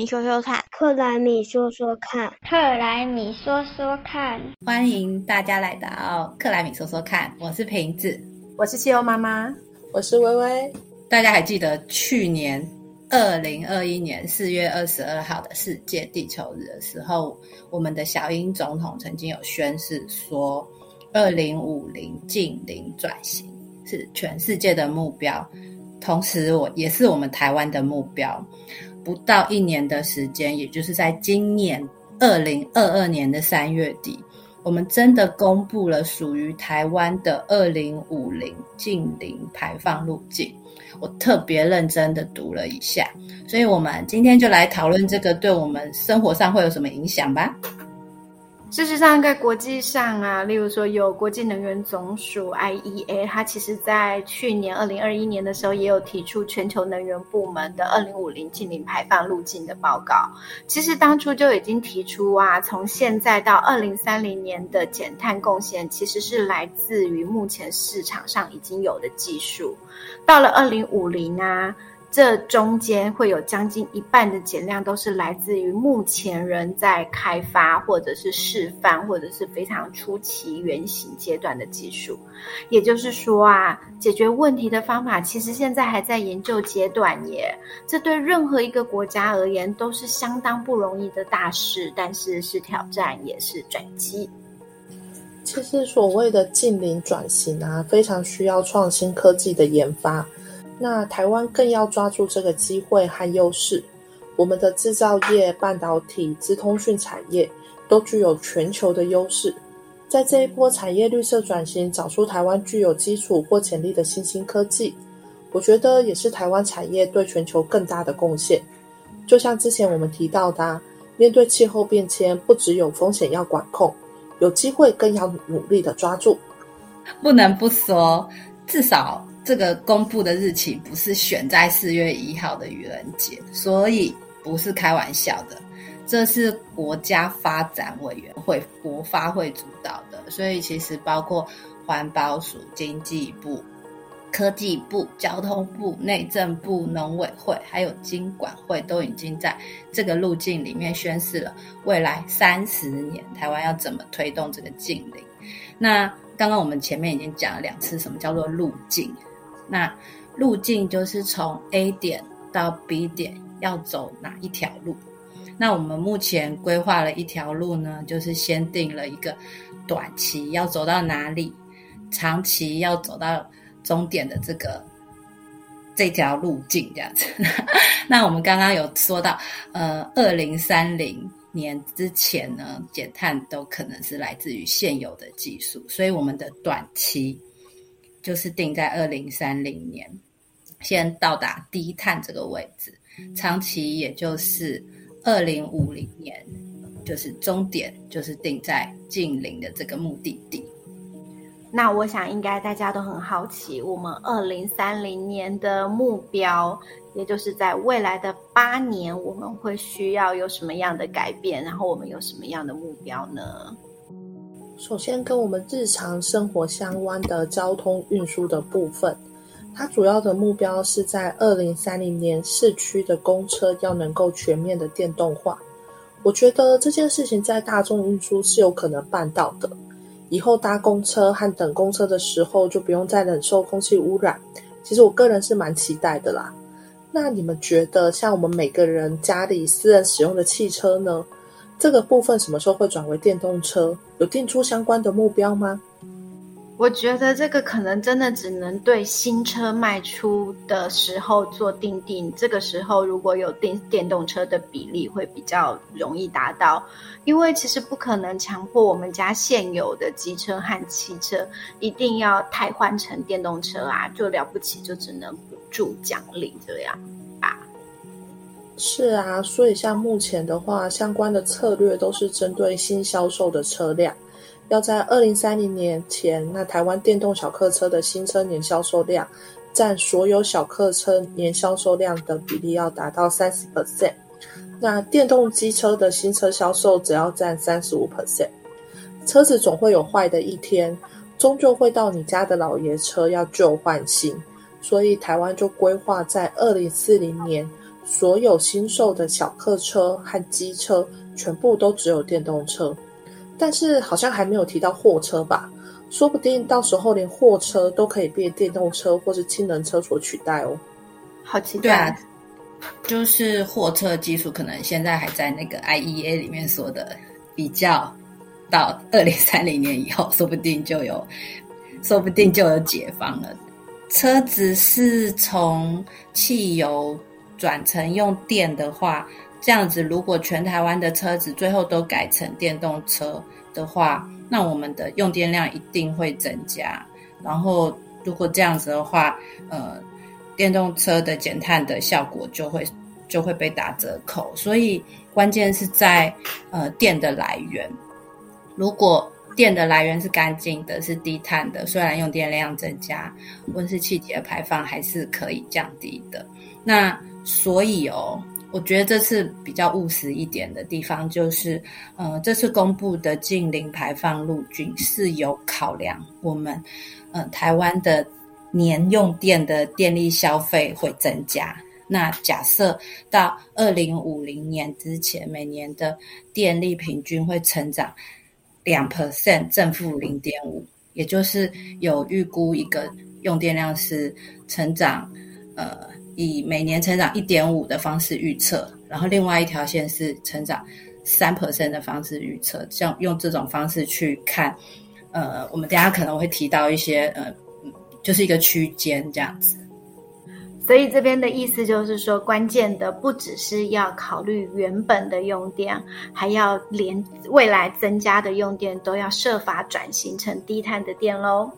米说说看，克莱米说说看，克莱米说说看，欢迎大家来到克莱米说说看，我是瓶子，我是汽油妈妈，我是微微。大家还记得去年二零二一年四月二十二号的世界地球日的时候，我们的小英总统曾经有宣誓说，二零五零近零转型是全世界的目标。同时，我也是我们台湾的目标。不到一年的时间，也就是在今年二零二二年的三月底，我们真的公布了属于台湾的二零五零近零排放路径。我特别认真的读了一下，所以我们今天就来讨论这个对我们生活上会有什么影响吧。事实上，在国际上啊，例如说有国际能源总署 （IEA），它其实在去年二零二一年的时候，也有提出全球能源部门的二零五零净零排放路径的报告。其实当初就已经提出啊，从现在到二零三零年的减碳贡献，其实是来自于目前市场上已经有的技术。到了二零五零啊。这中间会有将近一半的减量都是来自于目前人在开发或者是示范或者是非常初期原型阶段的技术，也就是说啊，解决问题的方法其实现在还在研究阶段耶。这对任何一个国家而言都是相当不容易的大事，但是是挑战也是转机。其实所谓的近邻转型啊，非常需要创新科技的研发。那台湾更要抓住这个机会和优势，我们的制造业、半导体、资通讯产业都具有全球的优势，在这一波产业绿色转型，找出台湾具有基础或潜力的新兴科技，我觉得也是台湾产业对全球更大的贡献。就像之前我们提到的，面对气候变迁，不只有风险要管控，有机会更要努力的抓住。不能不说，至少。这个公布的日期不是选在四月一号的愚人节，所以不是开玩笑的。这是国家发展委员会国发会主导的，所以其实包括环保署、经济部、科技部、交通部、内政部、农委会，还有经管会，都已经在这个路径里面宣示了未来三十年台湾要怎么推动这个近邻。那刚刚我们前面已经讲了两次，什么叫做路径？那路径就是从 A 点到 B 点要走哪一条路？那我们目前规划了一条路呢，就是先定了一个短期要走到哪里，长期要走到终点的这个这条路径这样子。那我们刚刚有说到，呃，二零三零年之前呢，减碳都可能是来自于现有的技术，所以我们的短期。就是定在二零三零年，先到达低碳这个位置，长期也就是二零五零年，就是终点就是定在近零的这个目的地。那我想应该大家都很好奇，我们二零三零年的目标，也就是在未来的八年，我们会需要有什么样的改变？然后我们有什么样的目标呢？首先，跟我们日常生活相关的交通运输的部分，它主要的目标是在二零三零年市区的公车要能够全面的电动化。我觉得这件事情在大众运输是有可能办到的。以后搭公车和等公车的时候，就不用再忍受空气污染。其实我个人是蛮期待的啦。那你们觉得，像我们每个人家里私人使用的汽车呢？这个部分什么时候会转为电动车？有定出相关的目标吗？我觉得这个可能真的只能对新车卖出的时候做定定。这个时候如果有电电动车的比例会比较容易达到，因为其实不可能强迫我们家现有的机车和汽车一定要太换成电动车啊，就了不起就只能补助奖励这样。是啊，所以像目前的话，相关的策略都是针对新销售的车辆，要在二零三零年前，那台湾电动小客车的新车年销售量占所有小客车年销售量的比例要达到三十 percent，那电动机车的新车销售只要占三十五 percent。车子总会有坏的一天，终究会到你家的老爷车要旧换新，所以台湾就规划在二零四零年。所有新售的小客车和机车全部都只有电动车，但是好像还没有提到货车吧？说不定到时候连货车都可以被电动车或是氢能车所取代哦。好期待！对啊，就是货车技术可能现在还在那个 IEA 里面说的比较，到二零三零年以后，说不定就有，说不定就有解放了。车子是从汽油转成用电的话，这样子，如果全台湾的车子最后都改成电动车的话，那我们的用电量一定会增加。然后，如果这样子的话，呃，电动车的减碳的效果就会就会被打折扣。所以，关键是在呃电的来源。如果电的来源是干净的，是低碳的，虽然用电量增加，温室气体的排放还是可以降低的。那所以哦，我觉得这次比较务实一点的地方就是，呃，这次公布的近零排放路径是有考量我们，呃，台湾的年用电的电力消费会增加。那假设到二零五零年之前，每年的电力平均会成长。两 percent 正负零点五，也就是有预估一个用电量是成长，呃，以每年成长一点五的方式预测，然后另外一条线是成长三 percent 的方式预测，像用这种方式去看，呃，我们等下可能会提到一些，呃，就是一个区间这样子。所以这边的意思就是说，关键的不只是要考虑原本的用电，还要连未来增加的用电都要设法转型成低碳的电喽。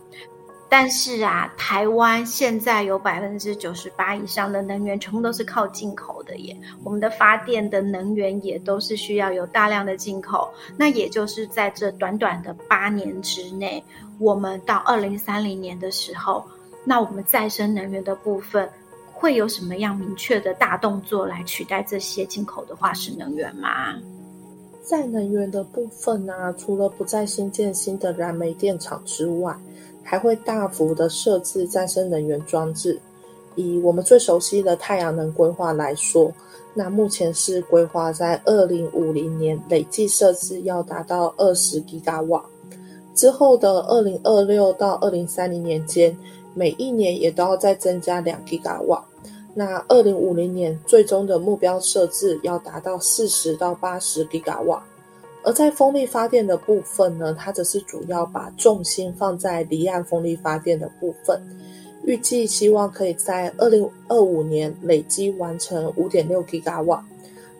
但是啊，台湾现在有百分之九十八以上的能源全部都是靠进口的耶，我们的发电的能源也都是需要有大量的进口。那也就是在这短短的八年之内，我们到二零三零年的时候，那我们再生能源的部分。会有什么样明确的大动作来取代这些进口的化石能源吗？在能源的部分呢，除了不再新建新的燃煤电厂之外，还会大幅的设置再生能源装置。以我们最熟悉的太阳能规划来说，那目前是规划在二零五零年累计设置要达到二十吉瓦，之后的二零二六到二零三零年间，每一年也都要再增加两吉瓦。那二零五零年最终的目标设置要达到四十到八十吉瓦，而在风力发电的部分呢，它则是主要把重心放在离岸风力发电的部分，预计希望可以在二零二五年累积完成五点六吉瓦，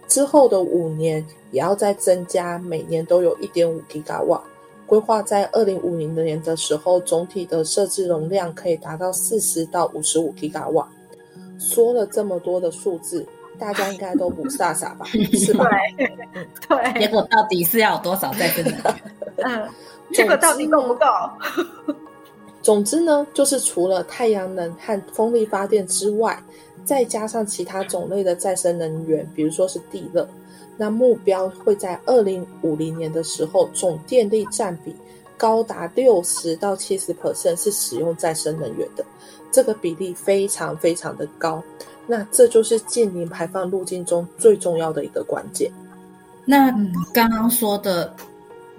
之后的五年也要再增加，每年都有一点五吉瓦，规划在二零五零年的时候，总体的设置容量可以达到四十到五十五吉瓦。说了这么多的数字，大家应该都不傻傻吧？是吧？对，结果到底是要有多少再生能源？嗯，这个到底够不够？总之呢，就是除了太阳能和风力发电之外，再加上其他种类的再生能源，比如说是地热，那目标会在二零五零年的时候，总电力占比高达六十到七十 percent 是使用再生能源的。这个比例非常非常的高，那这就是近零排放路径中最重要的一个关键。那刚刚说的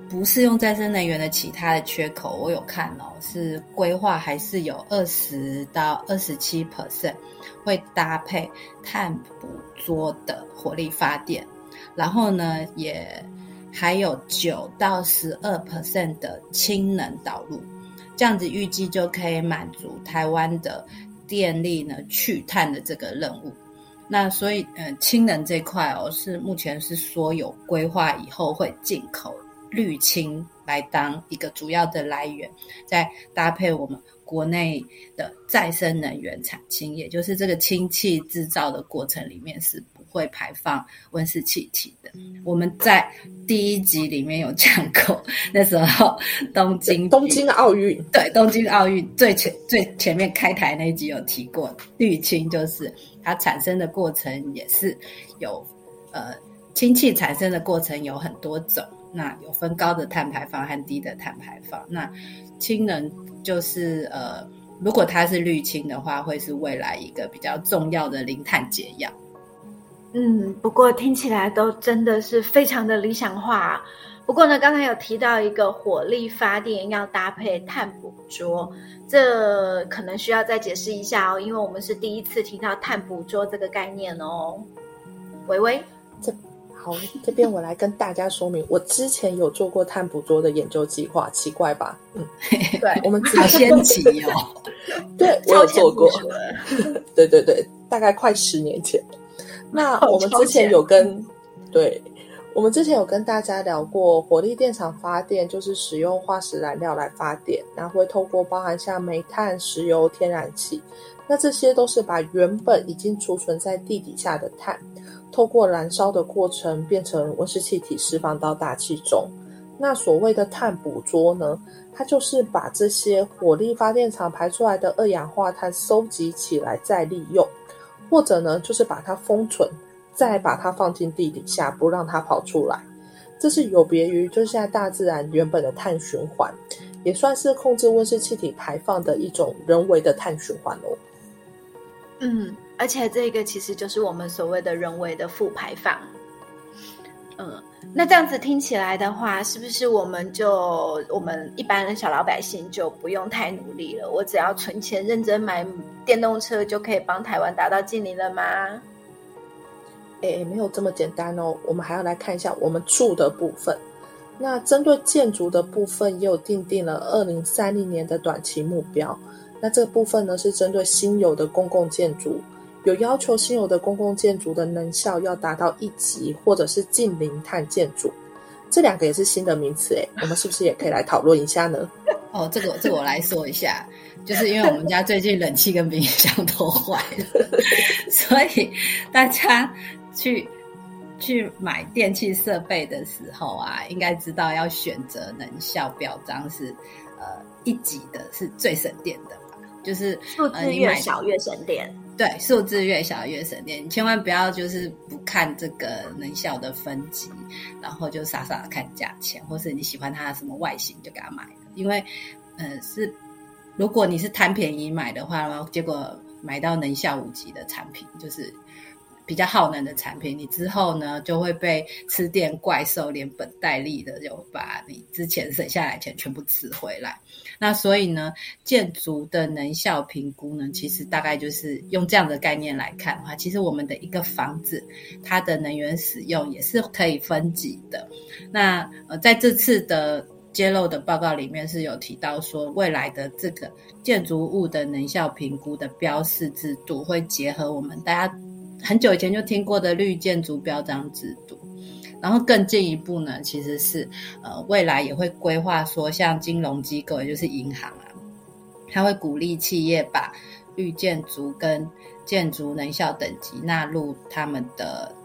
不是用再生能源的其他的缺口，我有看哦，是规划还是有二十到二十七 percent 会搭配碳捕捉的火力发电，然后呢，也还有九到十二 percent 的氢能导入。这样子预计就可以满足台湾的电力呢去碳的这个任务。那所以，嗯，氢能这块哦，是目前是说有规划以后会进口绿氢来当一个主要的来源，再搭配我们国内的再生能源产氢，也就是这个氢气制造的过程里面是。会排放温室气体的。我们在第一集里面有讲过，那时候东京东京奥运，对东京奥运最前最前面开台那一集有提过，氯氢就是它产生的过程也是有呃氢气产生的过程有很多种，那有分高的碳排放和低的碳排放。那氢能就是呃，如果它是氯氢的话，会是未来一个比较重要的零碳解药。嗯，不过听起来都真的是非常的理想化。不过呢，刚才有提到一个火力发电要搭配碳捕捉，这可能需要再解释一下哦，因为我们是第一次提到碳捕捉这个概念哦。微微，这好，这边我来跟大家说明，我之前有做过碳捕捉的研究计划，奇怪吧？嗯，对，我们好先奇哦。对我有做过，对对对，大概快十年前。那 我们之前有跟，对，我们之前有跟大家聊过，火力电厂发电就是使用化石燃料来发电，然后会透过包含像煤炭、石油、天然气，那这些都是把原本已经储存在地底下的碳，透过燃烧的过程变成温室气体释放到大气中。那所谓的碳捕捉呢，它就是把这些火力发电厂排出来的二氧化碳收集起来再利用。或者呢，就是把它封存，再把它放进地底下，不让它跑出来。这是有别于就是现在大自然原本的碳循环，也算是控制温室气体排放的一种人为的碳循环哦。嗯，而且这个其实就是我们所谓的人为的负排放。嗯，那这样子听起来的话，是不是我们就我们一般的小老百姓就不用太努力了？我只要存钱认真买电动车，就可以帮台湾达到净零了吗？哎，没有这么简单哦。我们还要来看一下我们住的部分。那针对建筑的部分，也有定定了二零三零年的短期目标。那这个部分呢，是针对新有的公共建筑。有要求新有的公共建筑的能效要达到一级，或者是近零碳建筑，这两个也是新的名词诶，我们是不是也可以来讨论一下呢？哦，这个这个我来说一下，就是因为我们家最近冷气跟冰箱都坏了，所以大家去去买电器设备的时候啊，应该知道要选择能效表彰是呃一级的，是最省电的吧？就是数字越小越省电。对，数字越小越省电，你千万不要就是不看这个能效的分级，然后就傻傻的看价钱，或是你喜欢它的什么外形就给它买了。因为，呃，是如果你是贪便宜买的话，然后结果买到能效五级的产品，就是。比较耗能的产品，你之后呢就会被吃电怪兽连本带利的就把你之前省下来钱全部吃回来。那所以呢，建筑的能效评估呢，其实大概就是用这样的概念来看的话，其实我们的一个房子它的能源使用也是可以分级的。那呃，在这次的揭露的报告里面是有提到说，未来的这个建筑物的能效评估的标示制度会结合我们大家。很久以前就听过的绿建筑标章制度，然后更进一步呢，其实是呃未来也会规划说，像金融机构，也就是银行啊，它会鼓励企业把绿建筑跟建筑能效等级纳入他们的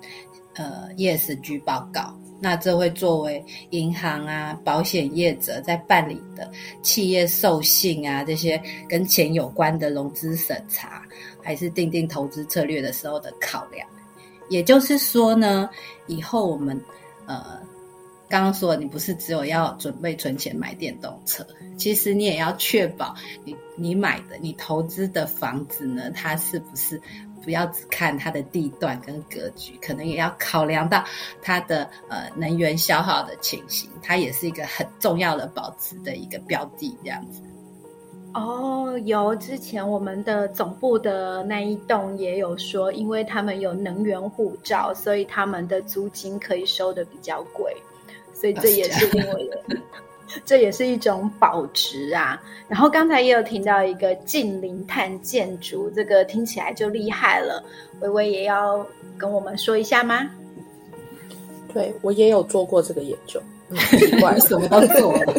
呃 ESG 报告。那这会作为银行啊、保险业者在办理的企业授信啊这些跟钱有关的融资审查。还是定定投资策略的时候的考量，也就是说呢，以后我们呃刚刚说，你不是只有要准备存钱买电动车，其实你也要确保你你买的你投资的房子呢，它是不是不要只看它的地段跟格局，可能也要考量到它的呃能源消耗的情形，它也是一个很重要的保值的一个标的，这样子。哦，有之前我们的总部的那一栋也有说，因为他们有能源护照，所以他们的租金可以收的比较贵，所以这也是因为这也是一种保值啊。然后刚才也有听到一个近零碳建筑，这个听起来就厉害了。微微也要跟我们说一下吗？对我也有做过这个研究，奇怪，什么都做了，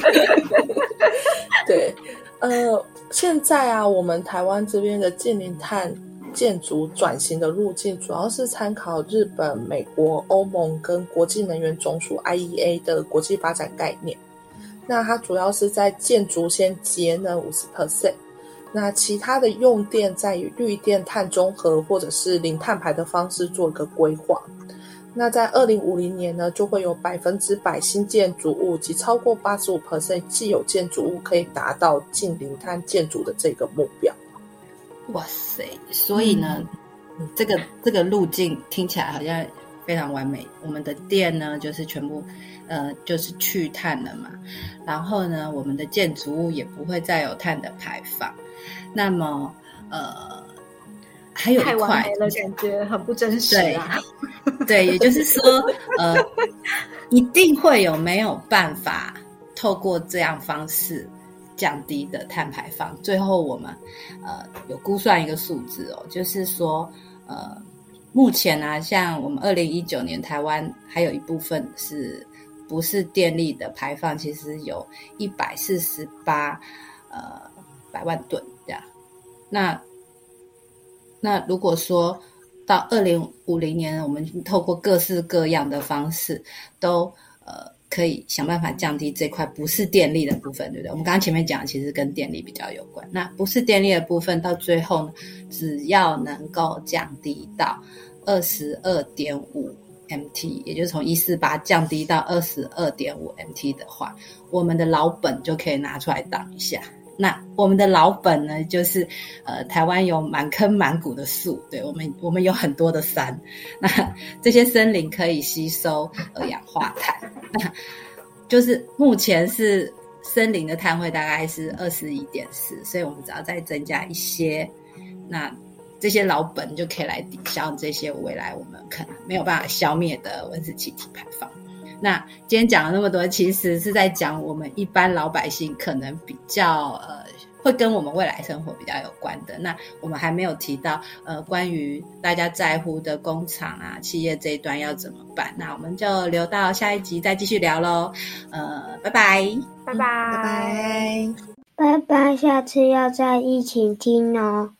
对。呃，现在啊，我们台湾这边的近零碳建筑转型的路径，主要是参考日本、美国、欧盟跟国际能源总署 （IEA） 的国际发展概念。那它主要是在建筑先节能五十 percent，那其他的用电在以绿电碳中和或者是零碳排的方式做一个规划。那在二零五零年呢，就会有百分之百新建筑物及超过八十五 percent 既有建筑物可以达到近零碳建筑的这个目标。哇塞！所以呢，这个这个路径听起来好像非常完美。我们的电呢，就是全部呃，就是去碳了嘛。然后呢，我们的建筑物也不会再有碳的排放。那么呃，还有一块了，感觉很不真实啊。对，也就是说，呃，一定会有没有办法透过这样方式。降低的碳排放，最后我们呃有估算一个数字哦，就是说呃目前呢，像我们二零一九年台湾还有一部分是不是电力的排放，其实有一百四十八呃百万吨这样。那那如果说到二零五零年，我们透过各式各样的方式都呃。可以想办法降低这块不是电力的部分，对不对？我们刚刚前面讲，其实跟电力比较有关。那不是电力的部分，到最后呢，只要能够降低到二十二点五 MT，也就是从一四八降低到二十二点五 MT 的话，我们的老本就可以拿出来挡一下。那我们的老本呢，就是呃，台湾有满坑满谷的树，对我们，我们有很多的山，那这些森林可以吸收二氧化碳，那就是目前是森林的碳汇大概是二十一点四，所以我们只要再增加一些，那这些老本就可以来抵消这些未来我们可能没有办法消灭的温室气体排放。那今天讲了那么多，其实是在讲我们一般老百姓可能比较呃，会跟我们未来生活比较有关的。那我们还没有提到呃，关于大家在乎的工厂啊、企业这一端要怎么办？那我们就留到下一集再继续聊喽。呃，拜拜，拜拜，拜拜，拜拜，下次要再一起听哦。